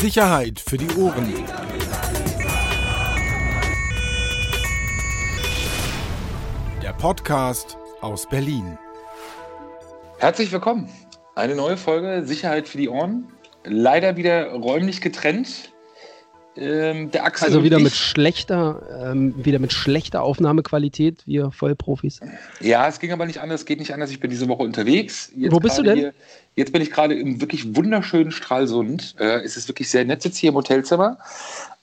Sicherheit für die Ohren. Der Podcast aus Berlin. Herzlich willkommen. Eine neue Folge Sicherheit für die Ohren. Leider wieder räumlich getrennt. Ähm, der Axel also wieder mit schlechter, ähm, wieder mit schlechter Aufnahmequalität, wir Vollprofis. Ja, es ging aber nicht anders, es geht nicht anders. Ich bin diese Woche unterwegs. Jetzt Wo bist du denn? Hier, jetzt bin ich gerade im wirklich wunderschönen Stralsund. Äh, es ist wirklich sehr nett jetzt hier im Hotelzimmer.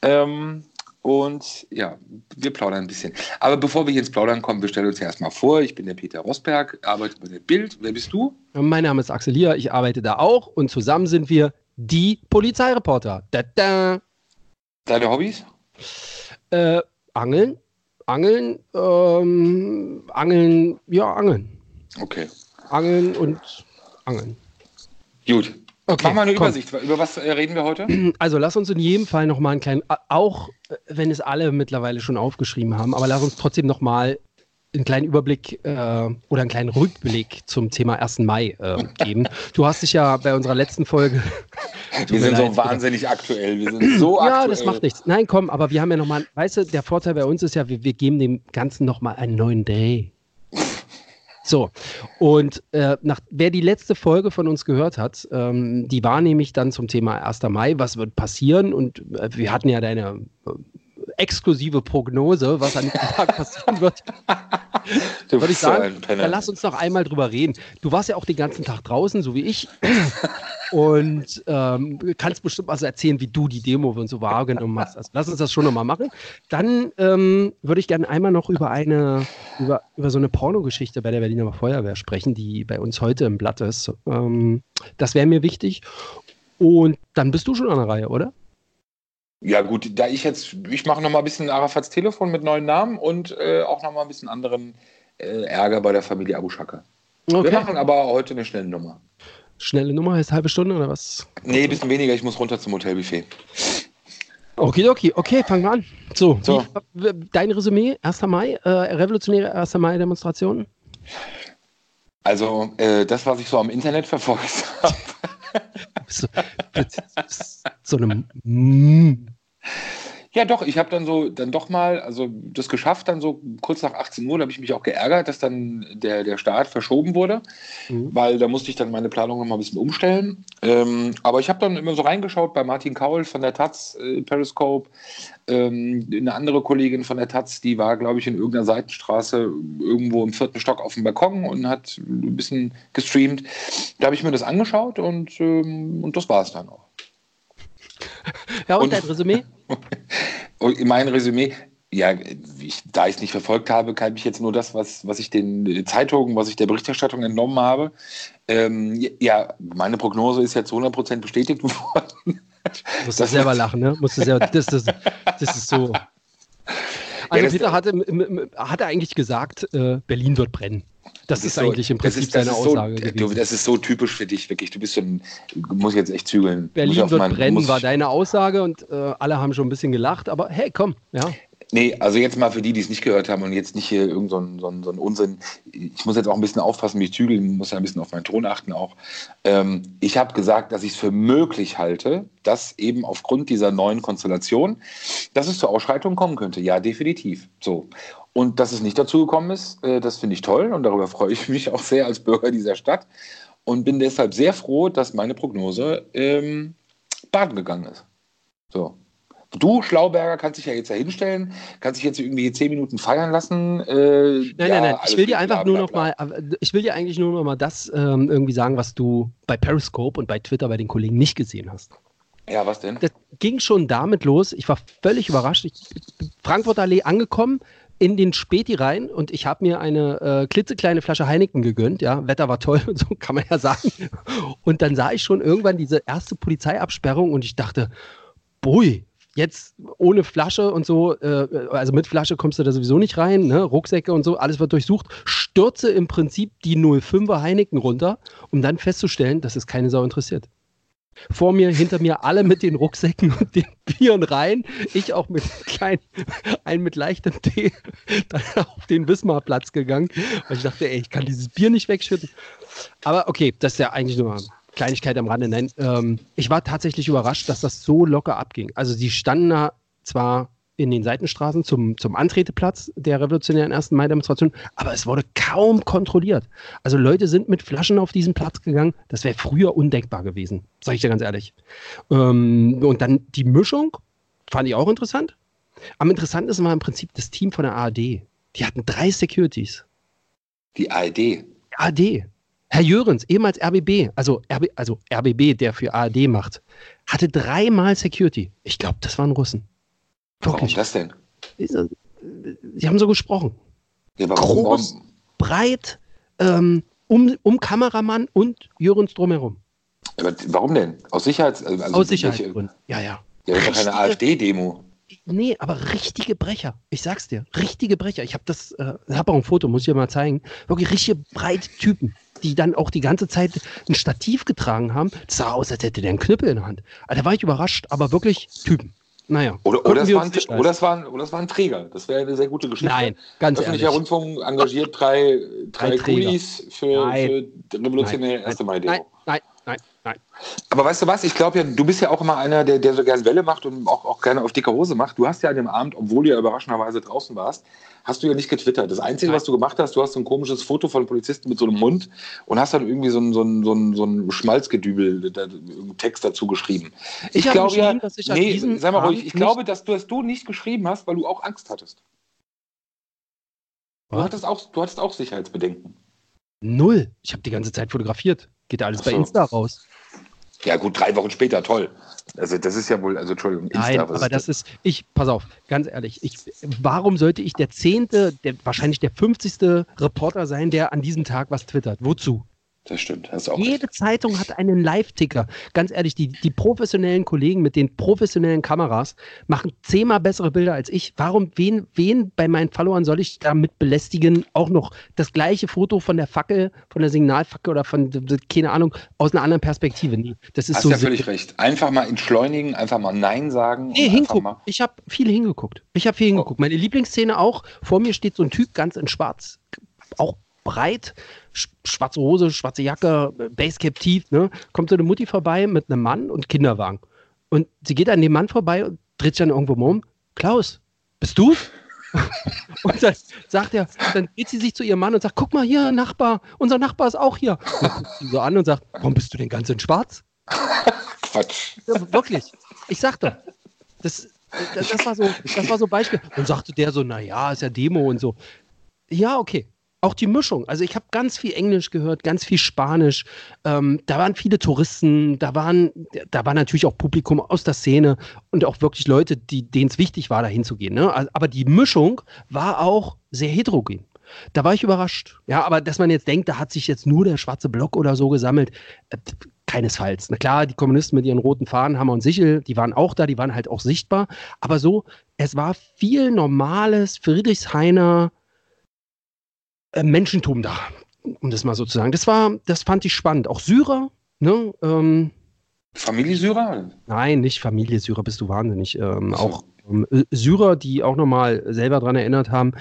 Ähm, und ja, wir plaudern ein bisschen. Aber bevor wir hier ins Plaudern kommen, wir stellen uns erstmal vor. Ich bin der Peter Rosberg, arbeite bei der Bild. Wer bist du? Mein Name ist Axel Lier, ich arbeite da auch und zusammen sind wir die Polizeireporter. Da, da. Deine Hobbys? Äh, Angeln. Angeln, ähm, Angeln, ja, Angeln. Okay. Angeln und Angeln. Gut. Okay, Mach mal eine komm. Übersicht. Über was äh, reden wir heute? Also lass uns in jedem Fall nochmal einen kleinen, auch wenn es alle mittlerweile schon aufgeschrieben haben, aber lass uns trotzdem nochmal einen kleinen Überblick äh, oder einen kleinen Rückblick zum Thema 1. Mai äh, geben. Du hast dich ja bei unserer letzten Folge. Wir sind leid, so wahnsinnig oder? aktuell. Wir sind so ja, aktuell. das macht nichts. Nein, komm, aber wir haben ja nochmal, weißt du, der Vorteil bei uns ist ja, wir, wir geben dem Ganzen nochmal einen neuen Day. So, und äh, nach, wer die letzte Folge von uns gehört hat, ähm, die war nämlich dann zum Thema 1. Mai, was wird passieren? Und äh, wir hatten ja deine äh, exklusive Prognose, was an diesem Tag passieren wird. Würde ich sagen, so dann lass uns noch einmal drüber reden. Du warst ja auch den ganzen Tag draußen, so wie ich. und ähm, kannst bestimmt was erzählen, wie du die Demo und so wahrgenommen hast. Also lass uns das schon nochmal machen. Dann ähm, würde ich gerne einmal noch über eine, über, über so eine Pornogeschichte bei der Berliner Feuerwehr sprechen, die bei uns heute im Blatt ist. Ähm, das wäre mir wichtig. Und dann bist du schon an der Reihe, oder? Ja, gut, da ich jetzt, ich mache noch mal ein bisschen Arafats Telefon mit neuen Namen und äh, auch noch mal ein bisschen anderen äh, Ärger bei der Familie Abu Shaka. Okay. Wir machen aber heute eine schnelle Nummer. Schnelle Nummer heißt halbe Stunde oder was? Nee, ein bisschen weniger, ich muss runter zum Hotelbuffet. Okay, okay, okay, fangen wir an. So, so. Wie, dein Resümee, 1. Mai, äh, revolutionäre 1. Mai-Demonstrationen? Also, äh, das, was ich so am Internet verfolgt habe. so, so eine. Ja, doch, ich habe dann so, dann doch mal, also das geschafft, dann so kurz nach 18 Uhr, da habe ich mich auch geärgert, dass dann der, der Start verschoben wurde, mhm. weil da musste ich dann meine Planung noch mal ein bisschen umstellen. Ähm, aber ich habe dann immer so reingeschaut bei Martin Kaul von der Taz, äh, Periscope, ähm, eine andere Kollegin von der Taz, die war, glaube ich, in irgendeiner Seitenstraße irgendwo im vierten Stock auf dem Balkon und hat ein bisschen gestreamt. Da habe ich mir das angeschaut und, ähm, und das war es dann auch. Ja, und, und dein Resümee? Mein Resümee, ja, ich, da ich es nicht verfolgt habe, kann ich jetzt nur das, was, was ich den Zeitungen, was ich der Berichterstattung entnommen habe. Ähm, ja, meine Prognose ist ja zu 100% bestätigt worden. Musst du selber lachen, ne? Musst du selber, das, das, das ist so. Also Peter hatte, hatte eigentlich gesagt, äh, Berlin wird brennen. Das, das ist, so, eigentlich im Prinzip seine Aussage. So, du, das ist so typisch für dich, wirklich. Du bist so ein, muss jetzt echt zügeln. Berlin wird meinen, brennen, war deine Aussage und äh, alle haben schon ein bisschen gelacht, aber hey, komm, ja. Nee, also jetzt mal für die, die es nicht gehört haben und jetzt nicht hier irgendein so, so, so Unsinn. Ich muss jetzt auch ein bisschen aufpassen, wie ich zügel, muss ja ein bisschen auf meinen Ton achten auch. Ähm, ich habe gesagt, dass ich es für möglich halte, dass eben aufgrund dieser neuen Konstellation, dass es zur Ausschreitung kommen könnte. Ja, definitiv. So. Und dass es nicht dazu gekommen ist, äh, das finde ich toll und darüber freue ich mich auch sehr als Bürger dieser Stadt und bin deshalb sehr froh, dass meine Prognose ähm, baden gegangen ist. So. Du, Schlauberger, kannst dich ja jetzt da hinstellen, kannst dich jetzt irgendwie zehn Minuten feiern lassen. Äh, nein, ja, nein, nein. Ich will dir einfach bla, bla, nur noch mal, ich will dir eigentlich nur noch mal das ähm, irgendwie sagen, was du bei Periscope und bei Twitter bei den Kollegen nicht gesehen hast. Ja, was denn? Das ging schon damit los. Ich war völlig überrascht. Ich, Frankfurter Allee angekommen, in den Späti rein und ich habe mir eine äh, klitzekleine Flasche Heineken gegönnt. Ja, Wetter war toll, so kann man ja sagen. Und dann sah ich schon irgendwann diese erste Polizeiabsperrung und ich dachte, bui, jetzt ohne Flasche und so, äh, also mit Flasche kommst du da sowieso nicht rein, ne? Rucksäcke und so, alles wird durchsucht, stürze im Prinzip die 05er Heineken runter, um dann festzustellen, dass es keine Sau interessiert. Vor mir, hinter mir alle mit den Rucksäcken und den Bieren rein. Ich auch mit klein, ein mit leichtem Tee dann auf den Wismarplatz gegangen, weil ich dachte, ey, ich kann dieses Bier nicht wegschütten. Aber okay, das ist ja eigentlich nur Kleinigkeit am Rande. Nein, ähm, ich war tatsächlich überrascht, dass das so locker abging. Also sie standen da zwar in den Seitenstraßen zum, zum Antreteplatz der revolutionären 1. Mai-Demonstration, aber es wurde kaum kontrolliert. Also Leute sind mit Flaschen auf diesen Platz gegangen. Das wäre früher undenkbar gewesen, sage ich dir ganz ehrlich. Ähm, und dann die Mischung fand ich auch interessant. Am interessantesten war im Prinzip das Team von der ARD. Die hatten drei Securities. Die ARD. ARD. Herr Jörens, ehemals RBB, also, RB, also RBB, der für ARD macht, hatte dreimal Security. Ich glaube, das waren Russen. Warum Wirklich. das denn? Sie haben so gesprochen. Ja, warum, Groß, warum? breit, ähm, um, um Kameramann und Jörens drumherum. Aber warum denn? Aus Sicherheits... Also Aus Sicherheitsgründen, ja, ja. Ja, das ist keine AfD-Demo. Nee, aber richtige Brecher. Ich sag's dir, richtige Brecher. Ich habe das, äh, habe auch ein Foto, muss ich dir mal zeigen. Wirklich richtige breite Typen, die dann auch die ganze Zeit ein Stativ getragen haben. Das sah aus, als hätte der einen Knüppel in der Hand. Also, da war ich überrascht, aber wirklich Typen. Naja. Oder, oder, es waren, oder, es waren, oder es waren Träger. Das wäre eine sehr gute Geschichte. Nein, ganz Öffentlicher ehrlich. Rundfunk engagiert drei, drei, drei Kulis für, für revolutionäre 1. Mai-Demo. Nein, nein, nein, nein. Aber weißt du was? Ich glaube ja, du bist ja auch immer einer, der, der so gerne Welle macht und auch, auch gerne auf dicke Hose macht. Du hast ja an dem Abend, obwohl du ja überraschenderweise draußen warst, hast du ja nicht getwittert. Das Einzige, Nein. was du gemacht hast, du hast so ein komisches Foto von Polizisten mit so einem Hund und hast dann irgendwie so ein, so ein, so ein, so ein Schmalzgedübel, da, Text dazu geschrieben. Ich, ich glaube ja, dass ich nee, sei mal ruhig, ich glaube, dass du, dass du nicht geschrieben hast, weil du auch Angst hattest. Du hattest, auch, du hattest auch Sicherheitsbedenken. Null. Ich habe die ganze Zeit fotografiert. Geht alles so. bei Insta raus. Ja, gut, drei Wochen später, toll. Also, das ist ja wohl, also, Entschuldigung. Insta, Nein, aber das ist, ich, pass auf, ganz ehrlich, ich, warum sollte ich der zehnte, der, wahrscheinlich der 50. Reporter sein, der an diesem Tag was twittert? Wozu? Das stimmt. Das auch Jede recht. Zeitung hat einen Live-Ticker. Ganz ehrlich, die, die professionellen Kollegen mit den professionellen Kameras machen zehnmal bessere Bilder als ich. Warum, wen, wen bei meinen Followern soll ich damit belästigen, auch noch das gleiche Foto von der Fackel, von der Signalfackel oder von, keine Ahnung, aus einer anderen Perspektive? Nee, das ist Hast so ja völlig recht. Einfach mal entschleunigen, einfach mal Nein sagen. Nee, hingucken. Ich habe viel hingeguckt. Ich habe viel hingeguckt. Oh. Meine Lieblingsszene auch, vor mir steht so ein Typ ganz in schwarz, auch breit, schwarze Hose, schwarze Jacke, Basecap tief, ne? Kommt so eine Mutti vorbei mit einem Mann und Kinderwagen. Und sie geht an dem Mann vorbei und dreht sich dann irgendwo um. Klaus, bist du? und dann sagt er, dann dreht sie sich zu ihrem Mann und sagt, guck mal hier, Nachbar, unser Nachbar ist auch hier. Und guckt sie so an und sagt, warum bist du denn ganz in schwarz? Quatsch. Ja, wirklich. Ich sagte, das, das, das, war so, das war so Beispiel. Und sagte der so, naja, ist ja Demo und so. Ja, okay auch die Mischung. Also ich habe ganz viel Englisch gehört, ganz viel Spanisch. Ähm, da waren viele Touristen, da waren, da war natürlich auch Publikum aus der Szene und auch wirklich Leute, denen es wichtig war, da hinzugehen. Ne? Aber die Mischung war auch sehr heterogen. Da war ich überrascht. Ja, aber dass man jetzt denkt, da hat sich jetzt nur der schwarze Block oder so gesammelt, äh, keinesfalls. Na klar, die Kommunisten mit ihren roten Fahnen, Hammer und Sichel, die waren auch da, die waren halt auch sichtbar. Aber so, es war viel normales Friedrichshainer äh, Menschentum da, um das mal so zu sagen. Das war, das fand ich spannend. Auch Syrer, ne? Ähm, Familie Syrer? Nein, nicht Familie Syrer, bist du wahnsinnig. Ähm, so. Auch ähm, Syrer, die auch nochmal selber daran erinnert haben,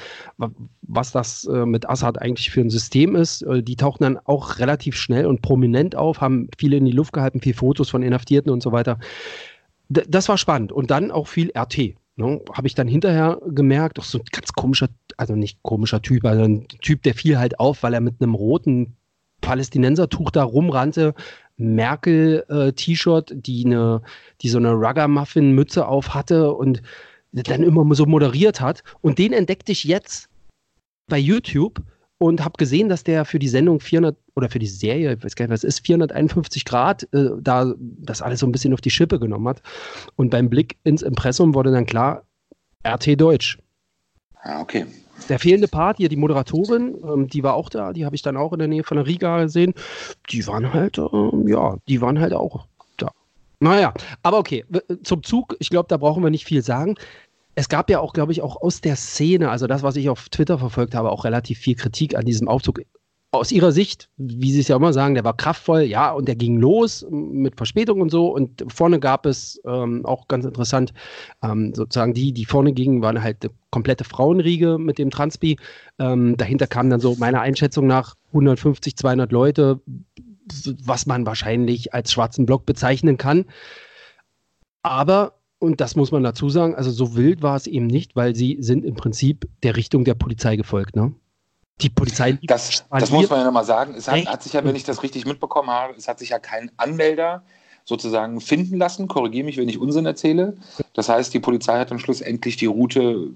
was das äh, mit Assad eigentlich für ein System ist. Äh, die tauchten dann auch relativ schnell und prominent auf, haben viele in die Luft gehalten, viele Fotos von Inhaftierten und so weiter. Das war spannend. Und dann auch viel RT. Ne, Habe ich dann hinterher gemerkt, auch so ein ganz komischer, also nicht komischer Typ, also ein Typ, der fiel halt auf, weil er mit einem roten Palästinensertuch da rumrannte, Merkel-T-Shirt, äh, die, eine, die so eine Rugger-Muffin-Mütze auf hatte und dann immer so moderiert hat. Und den entdeckte ich jetzt bei YouTube und habe gesehen, dass der für die Sendung 400 oder für die Serie, ich weiß gar nicht, was ist, 451 Grad, äh, da das alles so ein bisschen auf die Schippe genommen hat. Und beim Blick ins Impressum wurde dann klar, RT Deutsch. Ah, okay. Der fehlende Part hier, die Moderatorin, ähm, die war auch da, die habe ich dann auch in der Nähe von der Riga gesehen. Die waren halt, ähm, ja, die waren halt auch da. Naja, aber okay, zum Zug, ich glaube, da brauchen wir nicht viel sagen es gab ja auch, glaube ich, auch aus der Szene, also das, was ich auf Twitter verfolgt habe, auch relativ viel Kritik an diesem Aufzug. Aus ihrer Sicht, wie sie es ja immer sagen, der war kraftvoll, ja, und der ging los mit Verspätung und so. Und vorne gab es ähm, auch ganz interessant, ähm, sozusagen die, die vorne gingen, waren halt eine komplette Frauenriege mit dem Transpi. Ähm, dahinter kamen dann so meiner Einschätzung nach 150, 200 Leute, was man wahrscheinlich als schwarzen Block bezeichnen kann. Aber, und das muss man dazu sagen, also so wild war es eben nicht, weil sie sind im Prinzip der Richtung der Polizei gefolgt. Ne? Die Polizei. Das, das muss man ja nochmal sagen. Es hat, hat, sich ja, wenn ich das richtig mitbekommen habe, es hat sich ja kein Anmelder sozusagen finden lassen. Korrigiere mich, wenn ich Unsinn erzähle. Das heißt, die Polizei hat dann schlussendlich die Route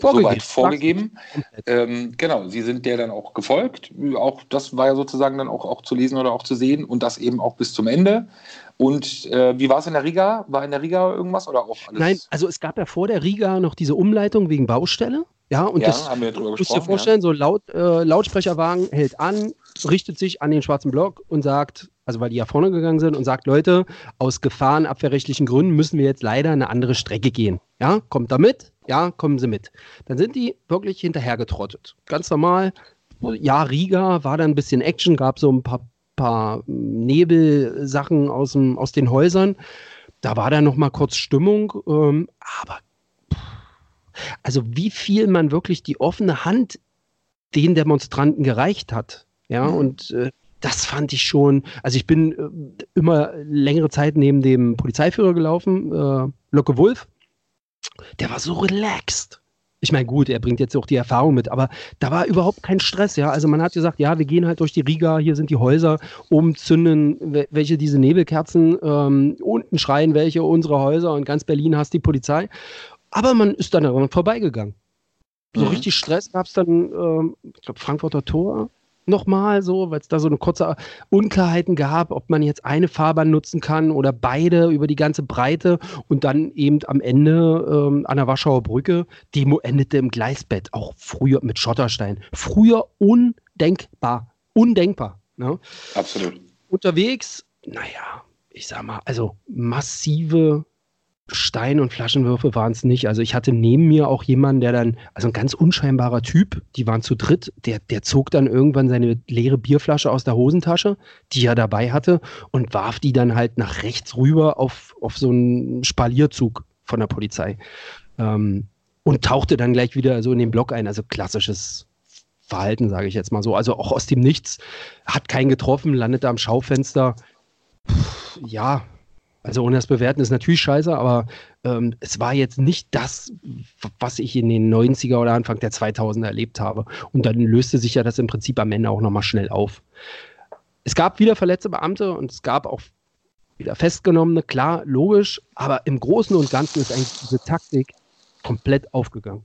vorgegeben. soweit vorgegeben. Ähm, genau, sie sind der dann auch gefolgt. Auch das war ja sozusagen dann auch, auch zu lesen oder auch zu sehen und das eben auch bis zum Ende. Und äh, wie war es in der Riga? War in der Riga irgendwas oder auch alles? Nein, also es gab ja vor der Riga noch diese Umleitung wegen Baustelle. Ja, und ja, das haben wir drüber musst du dir vorstellen, ja. so laut, äh, Lautsprecherwagen hält an, richtet sich an den schwarzen Block und sagt, also weil die ja vorne gegangen sind und sagt, Leute, aus gefahrenabwehrrechtlichen Gründen müssen wir jetzt leider eine andere Strecke gehen. Ja, kommt da mit? Ja, kommen Sie mit. Dann sind die wirklich hinterhergetrottet. Ganz normal. Ja, Riga war da ein bisschen Action, gab so ein paar, paar Nebelsachen aus, dem, aus den Häusern. Da war da noch mal kurz Stimmung, ähm, aber also wie viel man wirklich die offene Hand den Demonstranten gereicht hat, ja, mhm. und äh, das fand ich schon, also ich bin äh, immer längere Zeit neben dem Polizeiführer gelaufen, äh, Locke Wolf, der war so relaxed. Ich meine, gut, er bringt jetzt auch die Erfahrung mit, aber da war überhaupt kein Stress, ja. Also man hat gesagt, ja, wir gehen halt durch die Riga, hier sind die Häuser, oben zünden welche diese Nebelkerzen, ähm, unten schreien welche unsere Häuser und ganz Berlin hasst die Polizei. Aber man ist dann daran vorbeigegangen. So mhm. richtig Stress gab es dann, ähm, ich glaube, Frankfurter Tor nochmal so, weil es da so eine kurze Unklarheiten gab, ob man jetzt eine Fahrbahn nutzen kann oder beide über die ganze Breite und dann eben am Ende ähm, an der Warschauer Brücke, Demo endete im Gleisbett, auch früher mit Schotterstein. Früher undenkbar, undenkbar. Ne? Absolut. Unterwegs, naja, ich sag mal, also massive Stein- und Flaschenwürfe waren es nicht. Also ich hatte neben mir auch jemanden, der dann, also ein ganz unscheinbarer Typ, die waren zu dritt, der, der zog dann irgendwann seine leere Bierflasche aus der Hosentasche, die er dabei hatte, und warf die dann halt nach rechts rüber auf, auf so einen Spalierzug von der Polizei. Ähm, und tauchte dann gleich wieder so in den Block ein. Also klassisches Verhalten, sage ich jetzt mal so. Also auch aus dem Nichts. Hat keinen getroffen, landete am Schaufenster. Puh, ja, also ohne das Bewerten ist natürlich scheiße, aber ähm, es war jetzt nicht das, was ich in den 90er oder Anfang der 2000er erlebt habe. Und dann löste sich ja das im Prinzip am Ende auch nochmal schnell auf. Es gab wieder verletzte Beamte und es gab auch wieder Festgenommene, klar, logisch, aber im Großen und Ganzen ist eigentlich diese Taktik komplett aufgegangen.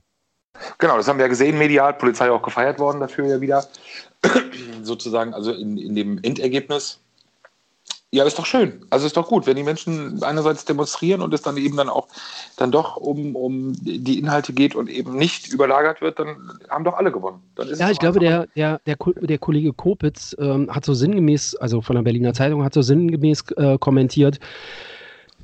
Genau, das haben wir ja gesehen, medial, Polizei auch gefeiert worden dafür ja wieder. Sozusagen, also in, in dem Endergebnis ja, ist doch schön. Also ist doch gut, wenn die Menschen einerseits demonstrieren und es dann eben dann auch dann doch um, um die Inhalte geht und eben nicht überlagert wird, dann haben doch alle gewonnen. ja, ich glaube, der, der, der, der Kollege Kopitz ähm, hat so sinngemäß, also von der Berliner Zeitung, hat so sinngemäß äh, kommentiert,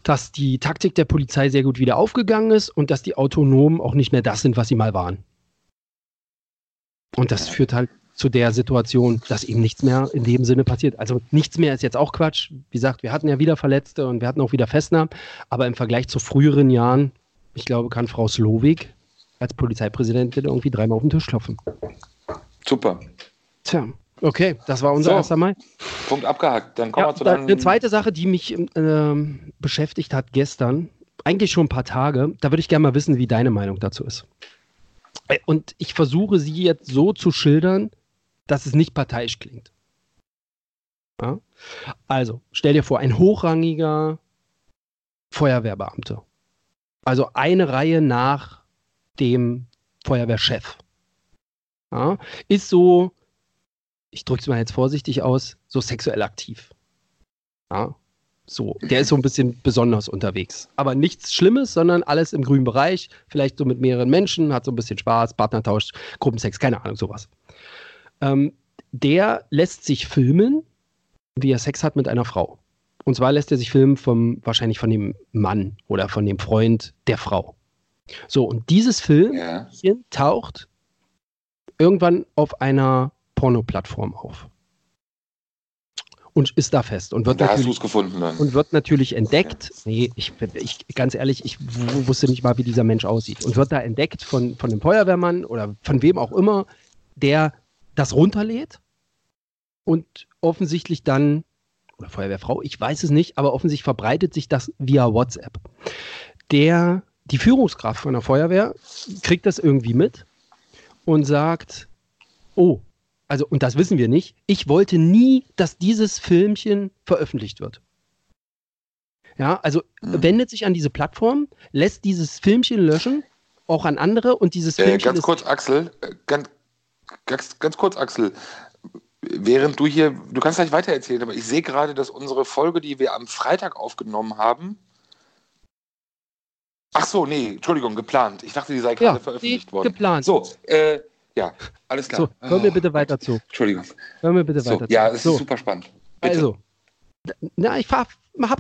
dass die Taktik der Polizei sehr gut wieder aufgegangen ist und dass die Autonomen auch nicht mehr das sind, was sie mal waren. Und das führt halt zu der Situation, dass eben nichts mehr in dem Sinne passiert. Also nichts mehr ist jetzt auch Quatsch. Wie gesagt, wir hatten ja wieder Verletzte und wir hatten auch wieder Festnahmen, aber im Vergleich zu früheren Jahren, ich glaube, kann Frau Slowik als Polizeipräsidentin irgendwie dreimal auf den Tisch klopfen. Super. Tja, okay, das war unser so, erster Mai. Punkt abgehakt. Dann kommen ja, wir zu dann Eine zweite Sache, die mich äh, beschäftigt hat gestern, eigentlich schon ein paar Tage, da würde ich gerne mal wissen, wie deine Meinung dazu ist. Äh, und ich versuche sie jetzt so zu schildern, dass es nicht parteiisch klingt. Ja? Also, stell dir vor, ein hochrangiger Feuerwehrbeamter. Also eine Reihe nach dem Feuerwehrchef. Ja? Ist so, ich drücke es mal jetzt vorsichtig aus, so sexuell aktiv. Ja? So, der ist so ein bisschen besonders unterwegs. Aber nichts Schlimmes, sondern alles im grünen Bereich. Vielleicht so mit mehreren Menschen, hat so ein bisschen Spaß, Partnertausch, Gruppensex, keine Ahnung, sowas. Ähm, der lässt sich filmen, wie er Sex hat mit einer Frau. Und zwar lässt er sich filmen vom, wahrscheinlich von dem Mann oder von dem Freund der Frau. So, und dieses Filmchen ja. taucht irgendwann auf einer Porno-Plattform auf. Und ist da fest. Und wird, da natürlich, gefunden und wird natürlich entdeckt. Okay. Nee, ich, ich, ganz ehrlich, ich wusste nicht mal, wie dieser Mensch aussieht. Und wird da entdeckt von, von dem Feuerwehrmann oder von wem auch immer, der das runterlädt und offensichtlich dann oder Feuerwehrfrau, ich weiß es nicht, aber offensichtlich verbreitet sich das via WhatsApp. Der, die Führungskraft von der Feuerwehr kriegt das irgendwie mit und sagt, oh, also, und das wissen wir nicht, ich wollte nie, dass dieses Filmchen veröffentlicht wird. Ja, also mhm. wendet sich an diese Plattform, lässt dieses Filmchen löschen, auch an andere und dieses Filmchen. Äh, ganz kurz, Axel, äh, ganz, ganz, ganz kurz, Axel. Während du hier, du kannst gleich weitererzählen, aber ich sehe gerade, dass unsere Folge, die wir am Freitag aufgenommen haben, Ach so, nee, Entschuldigung, geplant. Ich dachte, die sei gerade ja, veröffentlicht worden. Geplant. So, äh, ja, alles klar. So, hör mir bitte weiter zu. Entschuldigung. Hör mir bitte so, weiter zu. Ja, es so. ist super spannend. Bitte. Also, na, ich habe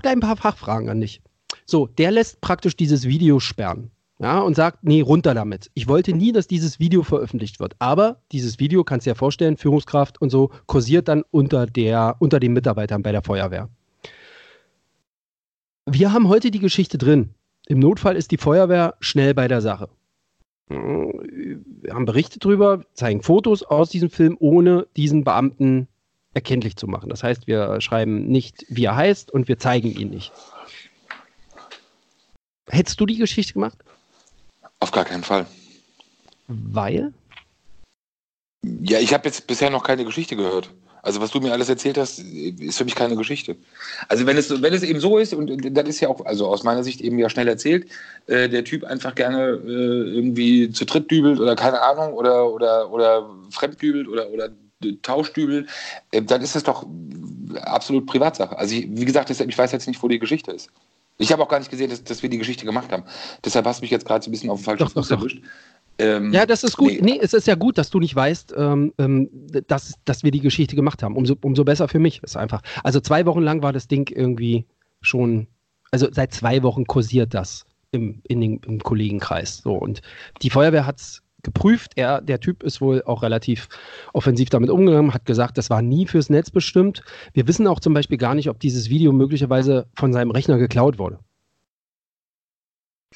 gleich ein paar Fachfragen an dich. So, der lässt praktisch dieses Video sperren. Ja, und sagt, nee, runter damit. Ich wollte nie, dass dieses Video veröffentlicht wird. Aber dieses Video, kannst du dir ja vorstellen, Führungskraft und so, kursiert dann unter, der, unter den Mitarbeitern bei der Feuerwehr. Wir haben heute die Geschichte drin. Im Notfall ist die Feuerwehr schnell bei der Sache. Wir haben Berichte drüber, zeigen Fotos aus diesem Film, ohne diesen Beamten erkenntlich zu machen. Das heißt, wir schreiben nicht, wie er heißt und wir zeigen ihn nicht. Hättest du die Geschichte gemacht? Auf gar keinen Fall. Weil? Ja, ich habe jetzt bisher noch keine Geschichte gehört. Also was du mir alles erzählt hast, ist für mich keine Geschichte. Also wenn es, wenn es eben so ist, und das ist ja auch, also aus meiner Sicht eben ja schnell erzählt, äh, der Typ einfach gerne äh, irgendwie zu dritt dübelt oder keine Ahnung oder, oder, oder fremddübelt oder, oder Tauschdübel, äh, dann ist das doch absolut Privatsache. Also ich, wie gesagt, ich weiß jetzt nicht, wo die Geschichte ist. Ich habe auch gar nicht gesehen, dass, dass, wir die Geschichte gemacht haben. Deshalb hast du mich jetzt gerade so ein bisschen auf den falschen Fuß erwischt. Ähm, ja, das ist gut. Nee. nee. es ist ja gut, dass du nicht weißt, ähm, ähm, dass, dass wir die Geschichte gemacht haben. Umso, umso besser für mich ist einfach. Also zwei Wochen lang war das Ding irgendwie schon, also seit zwei Wochen kursiert das im, in den, im Kollegenkreis. So, und die Feuerwehr hat es geprüft. Er, der Typ ist wohl auch relativ offensiv damit umgegangen, hat gesagt, das war nie fürs Netz bestimmt. Wir wissen auch zum Beispiel gar nicht, ob dieses Video möglicherweise von seinem Rechner geklaut wurde.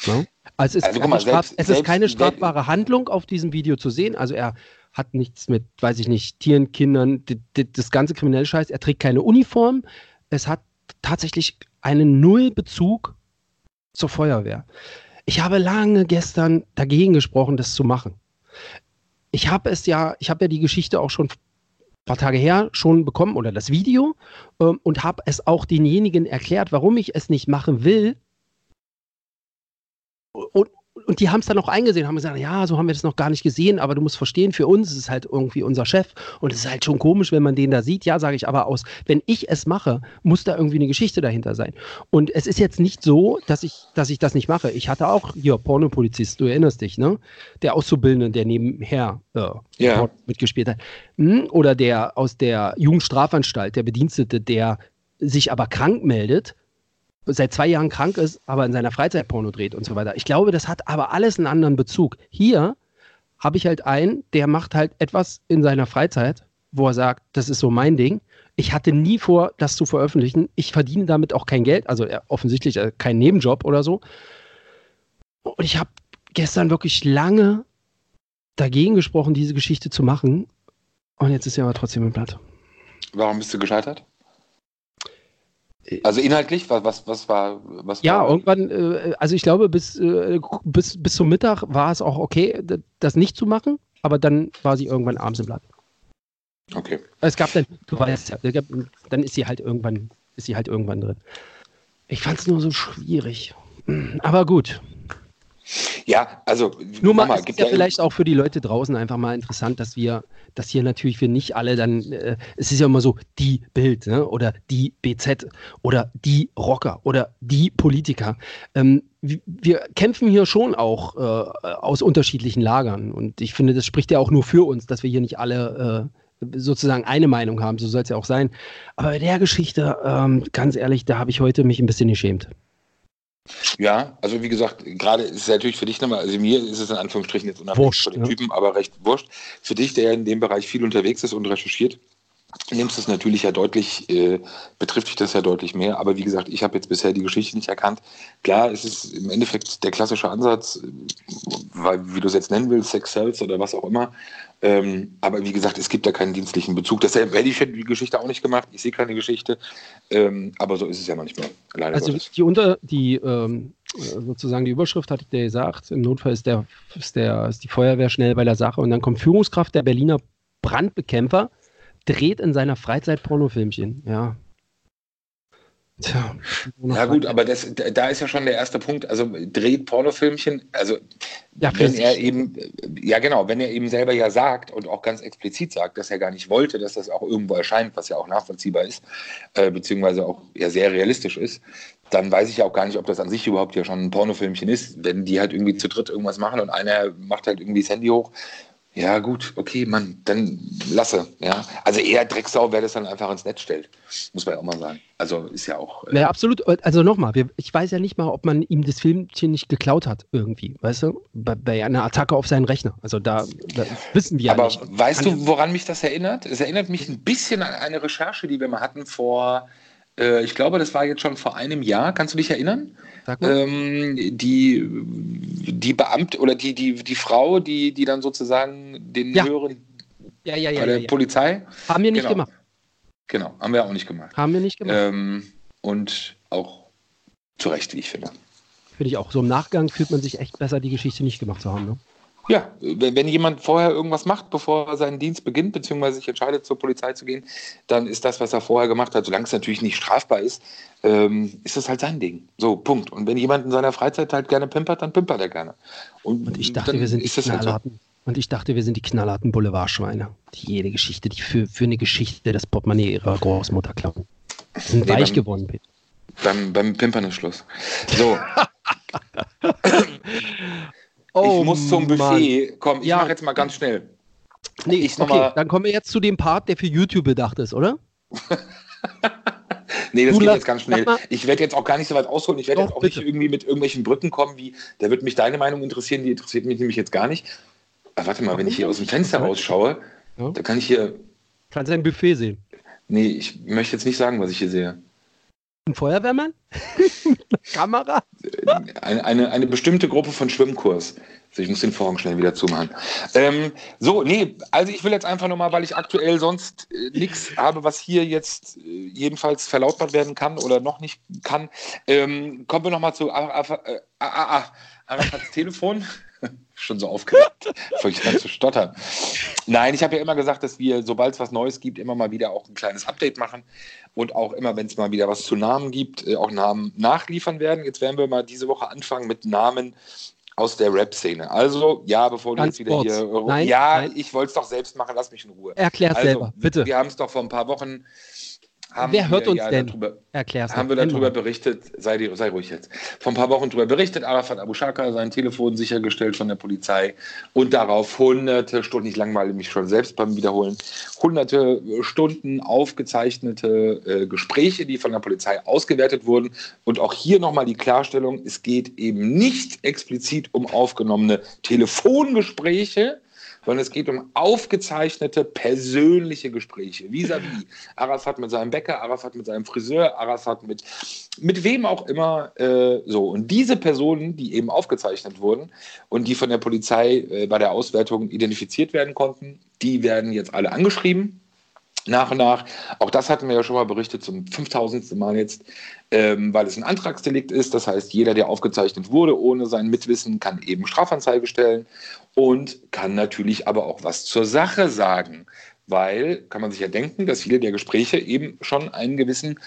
Ja? Also, es, ist, also mal, selbst, es ist keine strafbare Handlung auf diesem Video zu sehen. Also er hat nichts mit, weiß ich nicht, Tieren, Kindern, das ganze kriminelle Scheiß. Er trägt keine Uniform. Es hat tatsächlich einen Nullbezug zur Feuerwehr. Ich habe lange gestern dagegen gesprochen, das zu machen. Ich habe es ja, ich habe ja die Geschichte auch schon ein paar Tage her schon bekommen oder das Video ähm, und habe es auch denjenigen erklärt, warum ich es nicht machen will. Und, und die haben es dann auch eingesehen, haben gesagt, ja, so haben wir das noch gar nicht gesehen, aber du musst verstehen, für uns ist es halt irgendwie unser Chef und es ist halt schon komisch, wenn man den da sieht. Ja, sage ich aber aus, wenn ich es mache, muss da irgendwie eine Geschichte dahinter sein. Und es ist jetzt nicht so, dass ich, dass ich das nicht mache. Ich hatte auch hier Pornopolizist, du erinnerst dich, ne? Der Auszubildende, der nebenher äh, ja. mitgespielt hat. Hm? Oder der aus der Jugendstrafanstalt, der Bedienstete, der sich aber krank meldet seit zwei Jahren krank ist, aber in seiner Freizeit Porno dreht und so weiter. Ich glaube, das hat aber alles einen anderen Bezug. Hier habe ich halt einen, der macht halt etwas in seiner Freizeit, wo er sagt, das ist so mein Ding. Ich hatte nie vor, das zu veröffentlichen. Ich verdiene damit auch kein Geld, also offensichtlich äh, kein Nebenjob oder so. Und ich habe gestern wirklich lange dagegen gesprochen, diese Geschichte zu machen. Und jetzt ist sie aber trotzdem im Blatt. Warum bist du gescheitert? Also inhaltlich, was, was, was war. Was ja, war? irgendwann, äh, also ich glaube, bis, äh, bis, bis zum Mittag war es auch okay, das nicht zu machen, aber dann war sie irgendwann abends im Blatt. Okay. Es gab dann, du weißt ja, dann ist sie halt irgendwann, ist sie halt irgendwann drin. Ich fand es nur so schwierig. Aber gut. Ja, also nur mal, mal ist ja, ja vielleicht auch für die Leute draußen einfach mal interessant, dass wir, dass hier natürlich wir nicht alle dann, äh, es ist ja immer so die Bild ne? oder die BZ oder die Rocker oder die Politiker. Ähm, wir kämpfen hier schon auch äh, aus unterschiedlichen Lagern und ich finde, das spricht ja auch nur für uns, dass wir hier nicht alle äh, sozusagen eine Meinung haben, so soll es ja auch sein. Aber bei der Geschichte, ähm, ganz ehrlich, da habe ich heute mich ein bisschen geschämt. Ja, also wie gesagt, gerade ist es natürlich für dich nochmal, also mir ist es in Anführungsstrichen jetzt unabhängig wurscht, von den ja. Typen, aber recht wurscht. Für dich, der ja in dem Bereich viel unterwegs ist und recherchiert, nimmst du es natürlich ja deutlich, äh, betrifft dich das ja deutlich mehr. Aber wie gesagt, ich habe jetzt bisher die Geschichte nicht erkannt. Klar, es ist im Endeffekt der klassische Ansatz, weil, wie du es jetzt nennen willst, Sex Cells oder was auch immer. Ähm, aber wie gesagt, es gibt da keinen dienstlichen Bezug. Das hätte ich die Geschichte auch nicht gemacht. Ich sehe keine Geschichte. Ähm, aber so ist es ja manchmal. Leider also Gottes. die unter die ähm, sozusagen die Überschrift hatte ich dir gesagt. Im Notfall ist der, ist der ist die Feuerwehr schnell bei der Sache und dann kommt Führungskraft der Berliner Brandbekämpfer dreht in seiner Freizeit Pornofilmchen. Ja, Tja, ja gut, aber das, da ist ja schon der erste Punkt. Also dreht Pornofilmchen, also ja, wenn er eben, ja genau, wenn er eben selber ja sagt und auch ganz explizit sagt, dass er gar nicht wollte, dass das auch irgendwo erscheint, was ja auch nachvollziehbar ist, äh, beziehungsweise auch ja sehr realistisch ist, dann weiß ich ja auch gar nicht, ob das an sich überhaupt ja schon ein Pornofilmchen ist. Wenn die halt irgendwie zu dritt irgendwas machen und einer macht halt irgendwie das Handy hoch ja, gut, okay, Mann, dann lasse. Ja. Also eher Drecksau, wer das dann einfach ins Netz stellt. Muss man ja auch mal sagen. Also ist ja auch. Äh ja, absolut. Also nochmal, ich weiß ja nicht mal, ob man ihm das Filmchen nicht geklaut hat, irgendwie. Weißt du? Bei, bei einer Attacke auf seinen Rechner. Also da, da wissen wir Aber ja nicht. Aber weißt du, woran mich das erinnert? Es erinnert mich ein bisschen an eine Recherche, die wir mal hatten vor, äh, ich glaube, das war jetzt schon vor einem Jahr. Kannst du dich erinnern? Ähm, die, die Beamte oder die, die, die Frau, die, die dann sozusagen den ja. höheren ja, ja, ja, bei der ja, Polizei. Haben wir nicht genau. gemacht. Genau, haben wir auch nicht gemacht. Haben wir nicht gemacht. Ähm, und auch zu Recht, wie ich finde. Finde ich auch. So im Nachgang fühlt man sich echt besser, die Geschichte nicht gemacht zu haben. Ne? Ja, wenn jemand vorher irgendwas macht, bevor er seinen Dienst beginnt, beziehungsweise sich entscheidet, zur Polizei zu gehen, dann ist das, was er vorher gemacht hat, solange es natürlich nicht strafbar ist, ähm, ist das halt sein Ding. So, Punkt. Und wenn jemand in seiner Freizeit halt gerne pimpert, dann pimpert er gerne. Und, Und ich dachte, wir sind die knallharten. Halt so. Und ich dachte, wir sind die knallharten Boulevardschweine, die jede Geschichte, die für, für eine Geschichte das Portemonnaie ihrer Großmutter klauen. Sind nee, weich beim, geworden, Peter. Beim, beim Pimpern ist Schluss. So. Oh, ich muss zum Buffet. Mann. Komm, ich ja. mache jetzt mal ganz schnell. Nee, ich okay, mal... dann kommen wir jetzt zu dem Part, der für YouTube bedacht ist, oder? nee, das du geht jetzt ganz schnell. Ich werde jetzt auch gar nicht so weit ausholen. Ich werde jetzt auch bitte. nicht irgendwie mit irgendwelchen Brücken kommen, wie, da wird mich deine Meinung interessieren, die interessiert mich nämlich jetzt gar nicht. Aber warte mal, wenn ich hier aus dem Fenster rausschaue, ja. da kann ich hier. Kannst du ein Buffet sehen? Nee, ich möchte jetzt nicht sagen, was ich hier sehe. Ein Feuerwehrmann? Kamera? Eine, eine, eine, bestimmte Gruppe von Schwimmkurs. Also ich muss den Vorhang schnell wieder zumachen. Ähm, so, nee, also ich will jetzt einfach nochmal, weil ich aktuell sonst äh, nichts habe, was hier jetzt äh, jedenfalls verlautbart werden kann oder noch nicht kann. Ähm, kommen wir nochmal zu Arafats Telefon. Schon so aufgeregt, ich an zu stottern. Nein, ich habe ja immer gesagt, dass wir, sobald es was Neues gibt, immer mal wieder auch ein kleines Update machen und auch immer, wenn es mal wieder was zu Namen gibt, äh, auch Namen nachliefern werden. Jetzt werden wir mal diese Woche anfangen mit Namen aus der Rap-Szene. Also, ja, bevor du jetzt wieder hier. Nein, ja, nein. ich wollte es doch selbst machen, lass mich in Ruhe. Erklär also, selber, bitte. Wir haben es doch vor ein paar Wochen haben Wer hört uns ja denn? Darüber, Erklär's haben wir darüber berichtet, sei, sei, ruhig jetzt, vor ein paar Wochen darüber berichtet, Arafat Abu Shaka, sein Telefon sichergestellt von der Polizei und darauf hunderte Stunden, ich langweile mich schon selbst beim Wiederholen, hunderte Stunden aufgezeichnete äh, Gespräche, die von der Polizei ausgewertet wurden. Und auch hier nochmal die Klarstellung, es geht eben nicht explizit um aufgenommene Telefongespräche, sondern es geht um aufgezeichnete persönliche Gespräche. Vis-à-vis. Arafat mit seinem Bäcker, Arafat mit seinem Friseur, Arafat mit, mit wem auch immer. Äh, so. Und diese Personen, die eben aufgezeichnet wurden und die von der Polizei äh, bei der Auswertung identifiziert werden konnten, die werden jetzt alle angeschrieben nach und nach. Auch das hatten wir ja schon mal berichtet, zum 5000. Mal jetzt, ähm, weil es ein Antragsdelikt ist. Das heißt, jeder, der aufgezeichnet wurde, ohne sein Mitwissen, kann eben Strafanzeige stellen und kann natürlich aber auch was zur Sache sagen. Weil, kann man sich ja denken, dass viele der Gespräche eben schon einen gewissen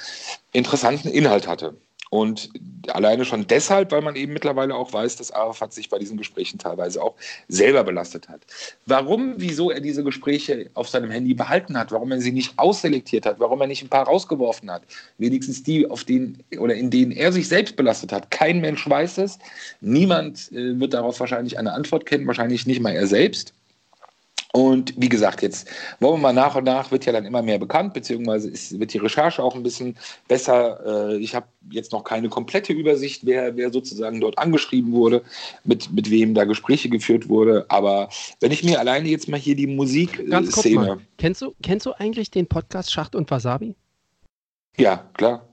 interessanten Inhalt hatte. Und alleine schon deshalb, weil man eben mittlerweile auch weiß, dass Arafat sich bei diesen Gesprächen teilweise auch selber belastet hat. Warum, wieso er diese Gespräche auf seinem Handy behalten hat, warum er sie nicht ausselektiert hat, warum er nicht ein paar rausgeworfen hat, wenigstens die, auf denen oder in denen er sich selbst belastet hat. Kein Mensch weiß es. Niemand äh, wird darauf wahrscheinlich eine Antwort kennen, wahrscheinlich nicht mal er selbst. Und wie gesagt, jetzt wollen wir mal nach und nach, wird ja dann immer mehr bekannt, beziehungsweise ist, wird die Recherche auch ein bisschen besser. Äh, ich habe jetzt noch keine komplette Übersicht, wer, wer sozusagen dort angeschrieben wurde, mit, mit wem da Gespräche geführt wurde. Aber wenn ich mir alleine jetzt mal hier die Musikszene. Kennst du, kennst du eigentlich den Podcast Schacht und Wasabi? Ja, klar.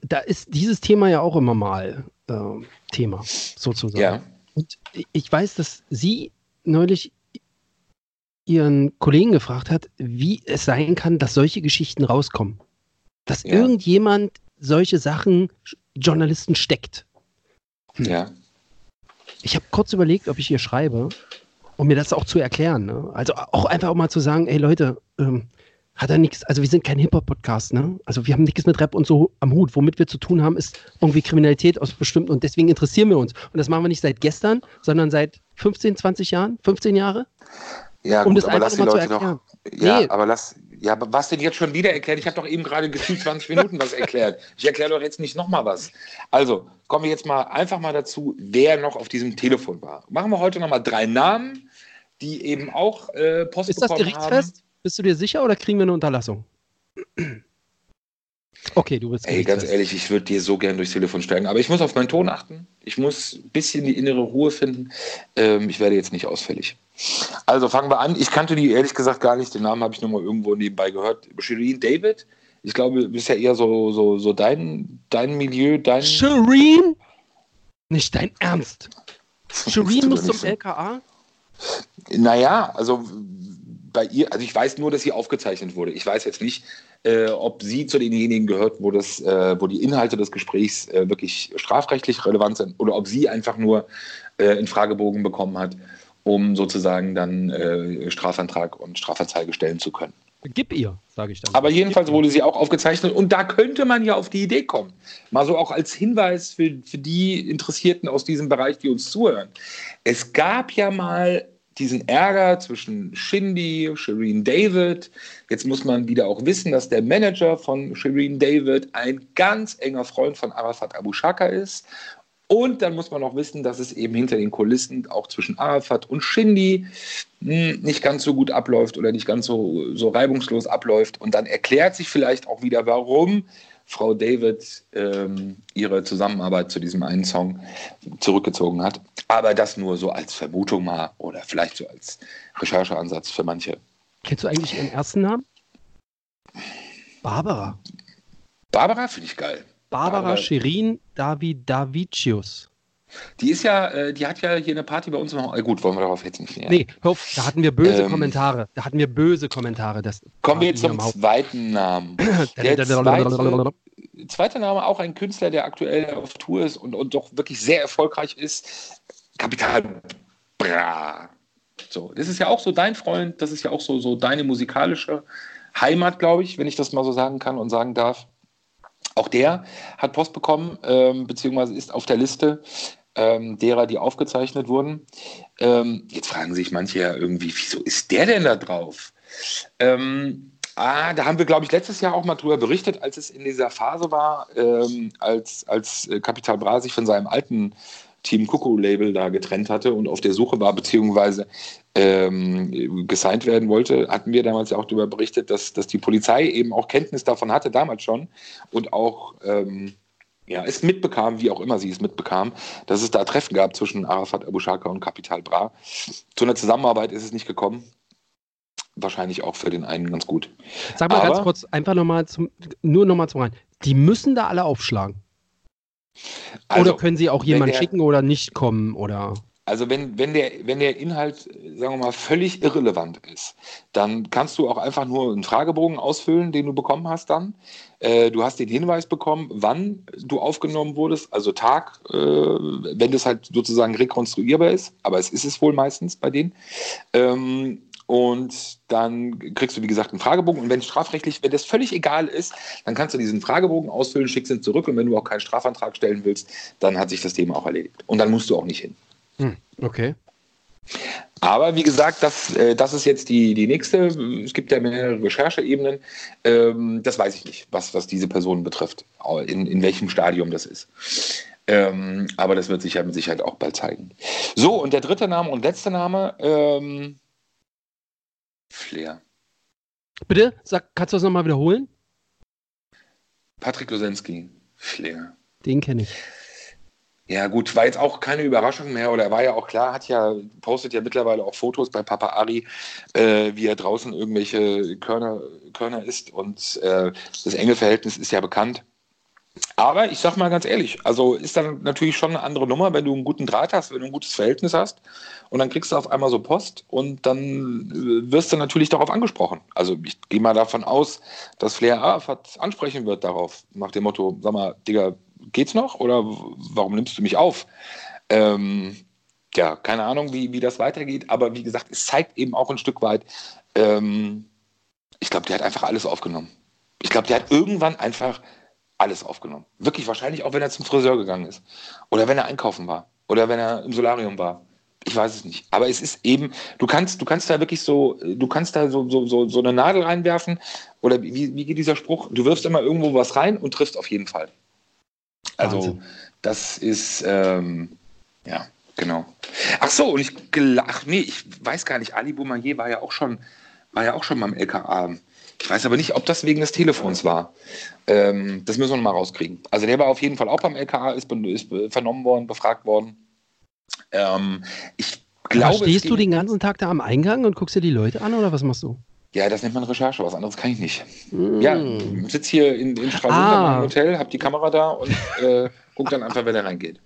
Da ist dieses Thema ja auch immer mal äh, Thema, sozusagen. Ja. Und ich weiß, dass Sie neulich ihren Kollegen gefragt hat, wie es sein kann, dass solche Geschichten rauskommen. Dass ja. irgendjemand solche Sachen Journalisten steckt. Hm. Ja. Ich habe kurz überlegt, ob ich ihr schreibe, um mir das auch zu erklären. Ne? Also auch einfach auch mal zu sagen, ey Leute, ähm, hat er nichts, also wir sind kein Hip-Hop-Podcast, ne? Also wir haben nichts mit Rap und so am Hut. Womit wir zu tun haben, ist irgendwie Kriminalität aus bestimmten und deswegen interessieren wir uns. Und das machen wir nicht seit gestern, sondern seit 15, 20 Jahren, 15 Jahre. Ja, um gut, das aber lass die Leute doch. Ja, nee. aber lass. Ja, aber was denn jetzt schon wieder erklärt? Ich habe doch eben gerade gefühlt 20 Minuten was erklärt. Ich erkläre doch jetzt nicht nochmal was. Also, kommen wir jetzt mal einfach mal dazu, wer noch auf diesem Telefon war. Machen wir heute nochmal drei Namen, die eben auch äh, Post Ist das gerichtsfest? Haben. Bist du dir sicher oder kriegen wir eine Unterlassung? Okay, du bist. Ey, ganz ehrlich, ich würde dir so gern durchs Telefon steigen, aber ich muss auf meinen Ton achten. Ich muss ein bisschen die innere Ruhe finden. Ähm, ich werde jetzt nicht ausfällig. Also fangen wir an. Ich kannte die ehrlich gesagt gar nicht. Den Namen habe ich nur mal irgendwo nebenbei gehört. Shireen David. Ich glaube, du bist ja eher so, so, so dein, dein Milieu, dein. Shireen? Nicht dein Ernst. Shireen muss zum so. LKA? Naja, also bei ihr, also ich weiß nur, dass sie aufgezeichnet wurde. Ich weiß jetzt nicht, äh, ob sie zu denjenigen gehört, wo, das, äh, wo die Inhalte des Gesprächs äh, wirklich strafrechtlich relevant sind oder ob sie einfach nur äh, einen Fragebogen bekommen hat, um sozusagen dann äh, Strafantrag und Strafanzeige stellen zu können. Gib ihr, sage ich dann. Aber jedenfalls wurde sie auch aufgezeichnet und da könnte man ja auf die Idee kommen. Mal so auch als Hinweis für, für die Interessierten aus diesem Bereich, die uns zuhören. Es gab ja mal diesen Ärger zwischen Shindy, Shireen David. Jetzt muss man wieder auch wissen, dass der Manager von Shireen David ein ganz enger Freund von Arafat Abu Shaka ist. Und dann muss man auch wissen, dass es eben hinter den Kulissen auch zwischen Arafat und Shindy hm, nicht ganz so gut abläuft oder nicht ganz so, so reibungslos abläuft. Und dann erklärt sich vielleicht auch wieder, warum Frau David ähm, ihre Zusammenarbeit zu diesem einen Song zurückgezogen hat. Aber das nur so als Vermutung mal oder vielleicht so als Rechercheansatz für manche. Kennst du eigentlich ihren ersten Namen? Barbara. Barbara finde ich geil. Barbara, Barbara Shirin David Davicius. Die ist ja, äh, die hat ja hier eine Party bei uns noch. Äh, gut, wollen wir darauf jetzt nicht näher. Nee, hör auf, da hatten wir böse ähm, Kommentare. Da hatten wir böse Kommentare. Das kommen wir jetzt zum zweiten Namen. Der zweite, zweite Name, auch ein Künstler, der aktuell auf Tour ist und, und doch wirklich sehr erfolgreich ist. Kapital Bra. So, das ist ja auch so dein Freund, das ist ja auch so, so deine musikalische Heimat, glaube ich, wenn ich das mal so sagen kann und sagen darf. Auch der hat Post bekommen, ähm, beziehungsweise ist auf der Liste ähm, derer, die aufgezeichnet wurden. Ähm, jetzt fragen sich manche ja irgendwie, wieso ist der denn da drauf? Ähm, ah, da haben wir, glaube ich, letztes Jahr auch mal drüber berichtet, als es in dieser Phase war, ähm, als, als Capital Bra sich von seinem alten Team Cuckoo Label da getrennt hatte und auf der Suche war, beziehungsweise ähm, gesigned werden wollte, hatten wir damals ja auch darüber berichtet, dass, dass die Polizei eben auch Kenntnis davon hatte, damals schon, und auch ähm, ja, es mitbekam, wie auch immer sie es mitbekam, dass es da Treffen gab zwischen Arafat Abu Shaka und Capital Bra. Zu einer Zusammenarbeit ist es nicht gekommen. Wahrscheinlich auch für den einen ganz gut. Sag mal Aber, ganz kurz, einfach nochmal zum, nur nochmal zum rein. Die müssen da alle aufschlagen. Also, oder können sie auch jemanden schicken oder nicht kommen oder? Also wenn, wenn, der, wenn der Inhalt, sagen wir mal, völlig irrelevant ist, dann kannst du auch einfach nur einen Fragebogen ausfüllen, den du bekommen hast dann. Äh, du hast den Hinweis bekommen, wann du aufgenommen wurdest, also Tag, äh, wenn das halt sozusagen rekonstruierbar ist, aber es ist es wohl meistens bei denen. Ähm, und dann kriegst du, wie gesagt, einen Fragebogen. Und wenn strafrechtlich, wenn das völlig egal ist, dann kannst du diesen Fragebogen ausfüllen, schickst ihn zurück. Und wenn du auch keinen Strafantrag stellen willst, dann hat sich das Thema auch erledigt. Und dann musst du auch nicht hin. Hm, okay. Aber wie gesagt, das, äh, das ist jetzt die, die nächste. Es gibt ja mehrere Rechercheebenen. Ähm, das weiß ich nicht, was, was diese Person betrifft, in, in welchem Stadium das ist. Ähm, aber das wird sich ja mit Sicherheit auch bald zeigen. So, und der dritte Name und letzte Name, ähm, Flair. Bitte, Sag, kannst du das nochmal wiederholen? Patrick Losensky, Flair. Den kenne ich. Ja, gut, war jetzt auch keine Überraschung mehr, oder er war ja auch klar, hat ja, postet ja mittlerweile auch Fotos bei Papa Ari, äh, wie er draußen irgendwelche Körner, Körner isst und äh, das enge Verhältnis ist ja bekannt. Aber ich sag mal ganz ehrlich, also ist dann natürlich schon eine andere Nummer, wenn du einen guten Draht hast, wenn du ein gutes Verhältnis hast und dann kriegst du auf einmal so Post und dann äh, wirst du natürlich darauf angesprochen. Also ich gehe mal davon aus, dass Flair Arafat ansprechen wird darauf, nach dem Motto, sag mal, Digga, geht's noch oder warum nimmst du mich auf? Ähm, ja, keine Ahnung, wie, wie das weitergeht, aber wie gesagt, es zeigt eben auch ein Stück weit, ähm, ich glaube, der hat einfach alles aufgenommen. Ich glaube, der hat irgendwann einfach alles aufgenommen. Wirklich wahrscheinlich auch, wenn er zum Friseur gegangen ist. Oder wenn er einkaufen war. Oder wenn er im Solarium war. Ich weiß es nicht. Aber es ist eben, du kannst, du kannst da wirklich so, du kannst da so, so, so, so eine Nadel reinwerfen. Oder wie, wie geht dieser Spruch? Du wirfst immer irgendwo was rein und triffst auf jeden Fall. Also, Wahnsinn. das ist, ähm, ja, genau. Ach so, und ich, ach nee, ich weiß gar nicht, Ali Boumaier war ja auch schon, war ja auch schon beim LKA. Ich weiß aber nicht, ob das wegen des Telefons war. Ähm, das müssen wir noch mal rauskriegen. Also der war auf jeden Fall auch beim LKA, ist, ist vernommen worden, befragt worden. Ähm, ich glaube. Aber stehst du den ganzen Tag da am Eingang und guckst dir die Leute an oder was machst du? Ja, das nennt man Recherche, was anderes kann ich nicht. Mm. Ja, sitze hier in, in Stralsund ah. im Hotel, hab die Kamera da und äh, guck dann einfach, wer da reingeht.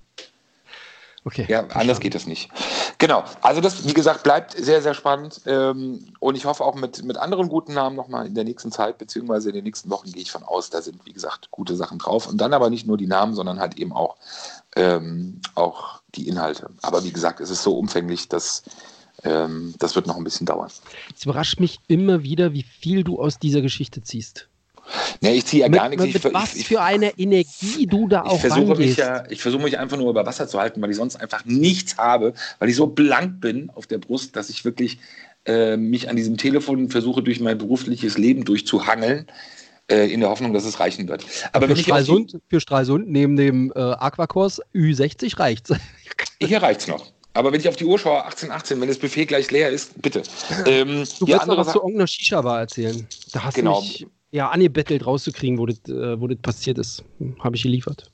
Okay. Ja, anders geht das nicht. Genau. Also das, wie gesagt, bleibt sehr, sehr spannend. Ähm, und ich hoffe auch mit, mit anderen guten Namen nochmal in der nächsten Zeit, beziehungsweise in den nächsten Wochen gehe ich von aus, da sind, wie gesagt, gute Sachen drauf. Und dann aber nicht nur die Namen, sondern halt eben auch, ähm, auch die Inhalte. Aber wie gesagt, es ist so umfänglich, dass ähm, das wird noch ein bisschen dauern. Es überrascht mich immer wieder, wie viel du aus dieser Geschichte ziehst. Nee, ich ziehe ja gar mit, nichts. Mit ich, was ich, für eine Energie du da auch versuche mich ja, Ich versuche mich einfach nur über Wasser zu halten, weil ich sonst einfach nichts habe, weil ich so blank bin auf der Brust, dass ich wirklich äh, mich an diesem Telefon versuche, durch mein berufliches Leben durchzuhangeln äh, in der Hoffnung, dass es reichen wird. Aber für, Stralsund, für Stralsund neben dem äh, Aquakurs Ü60 reicht es. Hier reicht es noch. Aber wenn ich auf die Uhr schaue, 1818, wenn das Buffet gleich leer ist, bitte. Ähm, du willst noch was zu irgendeiner Shisha-Bar erzählen. Da hast genau. du mich ja, angebettelt rauszukriegen, wo das, äh, wo das passiert ist. Habe ich geliefert.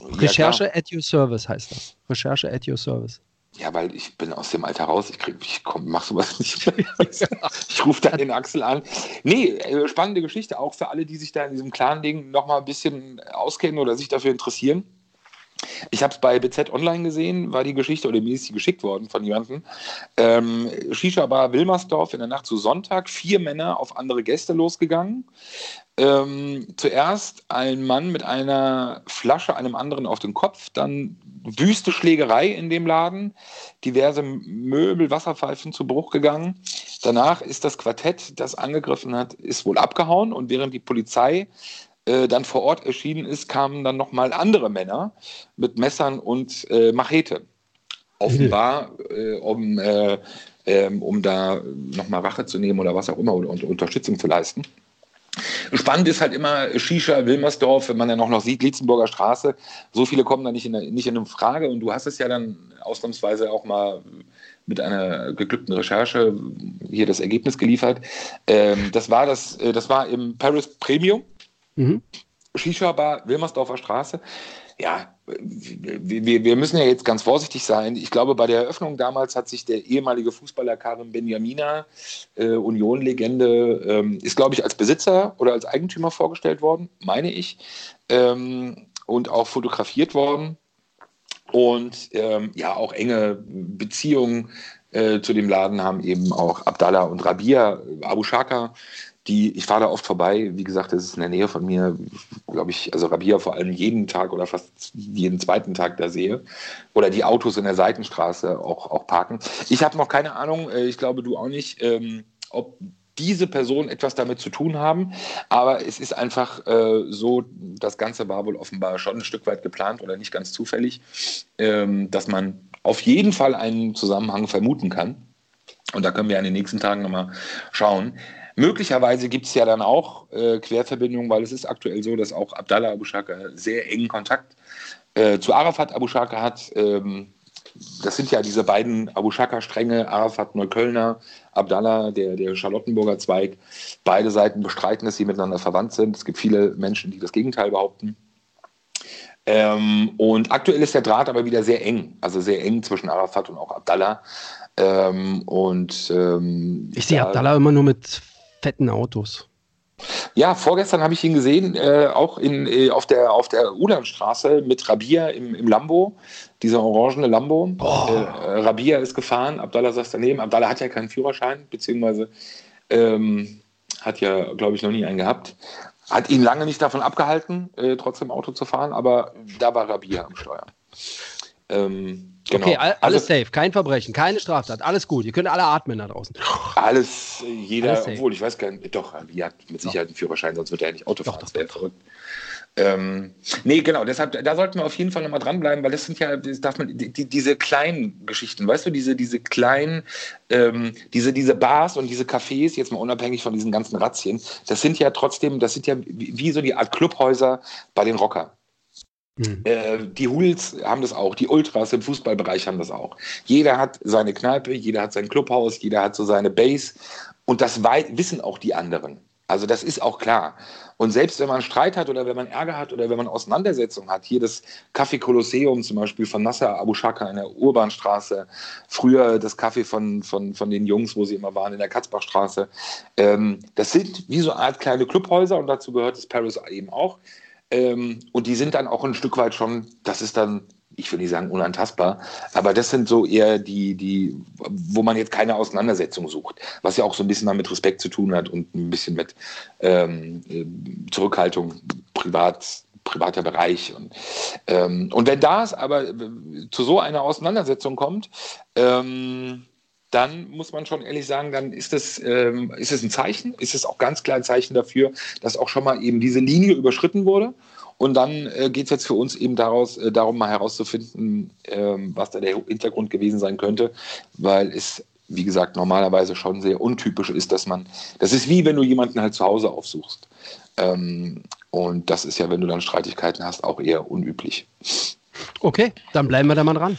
Recherche ja, at your service heißt das. Recherche at your service. Ja, weil ich bin aus dem Alter raus. Ich, krieg, ich komm, mach sowas nicht ich rufe dann den Axel an. Nee, äh, spannende Geschichte, auch für alle, die sich da in diesem Clan-Ding nochmal ein bisschen auskennen oder sich dafür interessieren. Ich habe es bei BZ Online gesehen, war die Geschichte, oder mir ist sie geschickt worden von jemandem. Ähm, Shisha-Bar Wilmersdorf in der Nacht zu Sonntag, vier Männer auf andere Gäste losgegangen. Ähm, zuerst ein Mann mit einer Flasche einem anderen auf den Kopf, dann wüste Schlägerei in dem Laden, diverse Möbel, Wasserpfeifen zu Bruch gegangen. Danach ist das Quartett, das angegriffen hat, ist wohl abgehauen und während die Polizei dann vor Ort erschienen ist, kamen dann nochmal andere Männer mit Messern und äh, Machete. Offenbar, äh, um, äh, ähm, um da nochmal Rache zu nehmen oder was auch immer oder Unterstützung zu leisten. Spannend ist halt immer Shisha, Wilmersdorf, wenn man ja noch, noch sieht, Lietzenburger Straße. So viele kommen da nicht in, nicht in Frage. Und du hast es ja dann ausnahmsweise auch mal mit einer geglückten Recherche hier das Ergebnis geliefert. Ähm, das, war das, äh, das war im Paris Premium. Mhm. Shisha-Bar, Wilmersdorfer Straße. Ja, wir, wir, müssen ja jetzt ganz vorsichtig sein. Ich glaube, bei der Eröffnung damals hat sich der ehemalige Fußballer Karim Benjamina, äh, Union-Legende, ähm, ist, glaube ich, als Besitzer oder als Eigentümer vorgestellt worden, meine ich, ähm, und auch fotografiert worden. Und ähm, ja, auch enge Beziehungen äh, zu dem Laden haben eben auch Abdallah und Rabia, Abu Shaka, die, ich fahre da oft vorbei, wie gesagt, das ist in der Nähe von mir, glaube ich, also Rabia vor allem jeden Tag oder fast jeden zweiten Tag da sehe. Oder die Autos in der Seitenstraße auch, auch parken. Ich habe noch keine Ahnung, äh, ich glaube du auch nicht, ähm, ob diese Personen etwas damit zu tun haben. Aber es ist einfach äh, so, das Ganze war wohl offenbar schon ein Stück weit geplant oder nicht ganz zufällig, ähm, dass man auf jeden Fall einen Zusammenhang vermuten kann. Und da können wir in den nächsten Tagen nochmal schauen. Möglicherweise gibt es ja dann auch äh, Querverbindungen, weil es ist aktuell so, dass auch Abdallah Abu Shaka sehr engen Kontakt äh, zu Arafat Abu Shaka hat. Ähm, das sind ja diese beiden Abu Shaka-Stränge, Arafat Neuköllner, Abdallah, der, der Charlottenburger Zweig. Beide Seiten bestreiten, dass sie miteinander verwandt sind. Es gibt viele Menschen, die das Gegenteil behaupten. Ähm, und aktuell ist der Draht aber wieder sehr eng, also sehr eng zwischen Arafat und auch Abdallah. Ähm, und ähm, ich sehe Abdallah immer nur mit fetten Autos. Ja, vorgestern habe ich ihn gesehen, äh, auch in, äh, auf der, auf der Ulanstraße mit Rabia im, im Lambo, dieser orangene Lambo. Oh. Äh, Rabia ist gefahren, Abdallah saß daneben. Abdallah hat ja keinen Führerschein, beziehungsweise ähm, hat ja, glaube ich, noch nie einen gehabt. Hat ihn lange nicht davon abgehalten, äh, trotzdem Auto zu fahren, aber da war Rabia am Steuer. Ähm, genau. Okay, all, alles Also- safe, kein Verbrechen, keine Straftat, alles gut. Ihr könnt alle atmen da draußen. Alles, äh, jeder, Alles obwohl ich weiß gar nicht, doch, Rabia hat mit Sicherheit einen Führerschein, sonst wird er ja nicht Auto fahren. das wäre verrückt. Ähm, nee, genau, deshalb, da sollten wir auf jeden Fall nochmal dranbleiben, weil das sind ja, das darf man, die, die- diese kleinen Geschichten, weißt du, diese, diese kleinen, ähm, diese, diese Bars und diese Cafés, jetzt mal unabhängig von diesen ganzen Razzien, das sind ja trotzdem, das sind ja wie, wie so die Art Clubhäuser bei den Rockern. Hm. Äh, die Hools haben das auch, die Ultras im Fußballbereich haben das auch. Jeder hat seine Kneipe, jeder hat sein Clubhaus, jeder hat so seine Base und das wissen auch die anderen. Also das ist auch klar. Und selbst wenn man Streit hat oder wenn man Ärger hat oder wenn man Auseinandersetzungen hat, hier das Café Kolosseum zum Beispiel von Nasser Abu Shaka in der Urbanstraße, früher das Café von, von, von den Jungs, wo sie immer waren, in der Katzbachstraße, ähm, das sind wie so eine Art kleine Clubhäuser und dazu gehört das Paris eben auch. Ähm, und die sind dann auch ein Stück weit schon, das ist dann, ich will nicht sagen unantastbar, aber das sind so eher die, die, wo man jetzt keine Auseinandersetzung sucht, was ja auch so ein bisschen mit Respekt zu tun hat und ein bisschen mit ähm, äh, Zurückhaltung, privat, privater Bereich. Und, ähm, und wenn das aber äh, zu so einer Auseinandersetzung kommt, ähm, dann muss man schon ehrlich sagen, dann ist es, ähm, ist es ein Zeichen, ist es auch ganz klar ein Zeichen dafür, dass auch schon mal eben diese Linie überschritten wurde. Und dann äh, geht es jetzt für uns eben daraus, äh, darum, mal herauszufinden, ähm, was da der Hintergrund gewesen sein könnte, weil es, wie gesagt, normalerweise schon sehr untypisch ist, dass man, das ist wie wenn du jemanden halt zu Hause aufsuchst. Ähm, und das ist ja, wenn du dann Streitigkeiten hast, auch eher unüblich. Okay, dann bleiben wir da mal dran.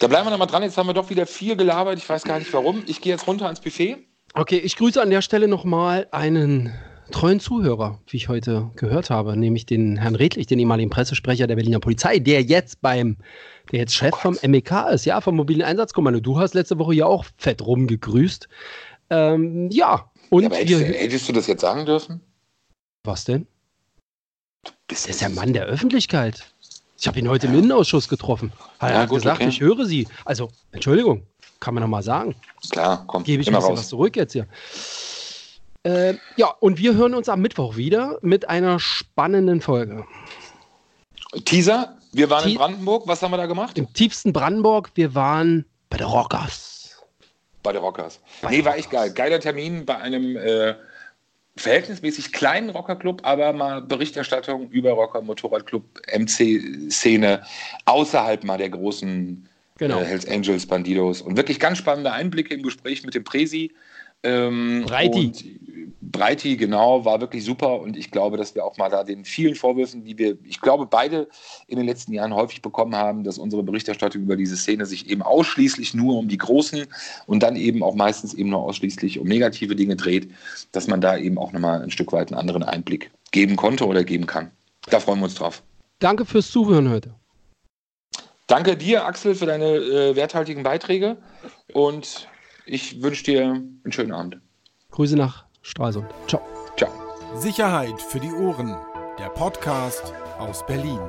Da bleiben wir noch mal dran. Jetzt haben wir doch wieder viel gelabert. Ich weiß gar nicht warum. Ich gehe jetzt runter ans Buffet. Okay, ich grüße an der Stelle nochmal einen treuen Zuhörer, wie ich heute gehört habe, nämlich den Herrn Redlich, den ehemaligen Pressesprecher der Berliner Polizei, der jetzt beim, der jetzt Chef vom MEK ist, ja, vom mobilen Einsatzkommando. Du hast letzte Woche ja auch fett rumgegrüßt. Ähm, ja, und Ja, aber hättest, wir. du- hättest du das jetzt sagen dürfen? Was denn? Bist Der ist der Mann der Öffentlichkeit. Ich habe ihn heute im Innenausschuss getroffen. Er Ja, hat gut, gesagt, okay. ich höre Sie. Also, Entschuldigung, kann man noch mal sagen. Klar, komm, Gebe ich ein bisschen was raus. zurück jetzt hier. Äh, ja, und wir hören uns am Mittwoch wieder mit einer spannenden Folge. Teaser, wir waren Te- in Brandenburg. Was haben wir da gemacht? Im tiefsten Brandenburg, wir waren bei der Rockers. Bei den Rockers. Bei nee, war echt geil. Geiler Termin bei einem äh, verhältnismäßig kleinen Rockerclub, aber mal Berichterstattung über Rocker, Motorradclub, MC-Szene außerhalb mal der großen Genau. äh, Hells Angels, Bandidos und wirklich ganz spannende Einblicke im Gespräch mit dem Presi. Ähm, Breiti. Breiti, genau, war wirklich super und ich glaube, dass wir auch mal da den vielen Vorwürfen, die wir, ich glaube, beide in den letzten Jahren häufig bekommen haben, dass unsere Berichterstattung über diese Szene sich eben ausschließlich nur um die Großen und dann eben auch meistens eben nur ausschließlich um negative Dinge dreht, dass man da eben auch nochmal ein Stück weit einen anderen Einblick geben konnte oder geben kann. Da freuen wir uns drauf. Danke fürs Zuhören heute. Danke dir, Axel, für deine äh, werthaltigen Beiträge und ich wünsche dir einen schönen Abend. Grüße nach Stralsund. Ciao. Ciao. Sicherheit für die Ohren. Der Podcast aus Berlin.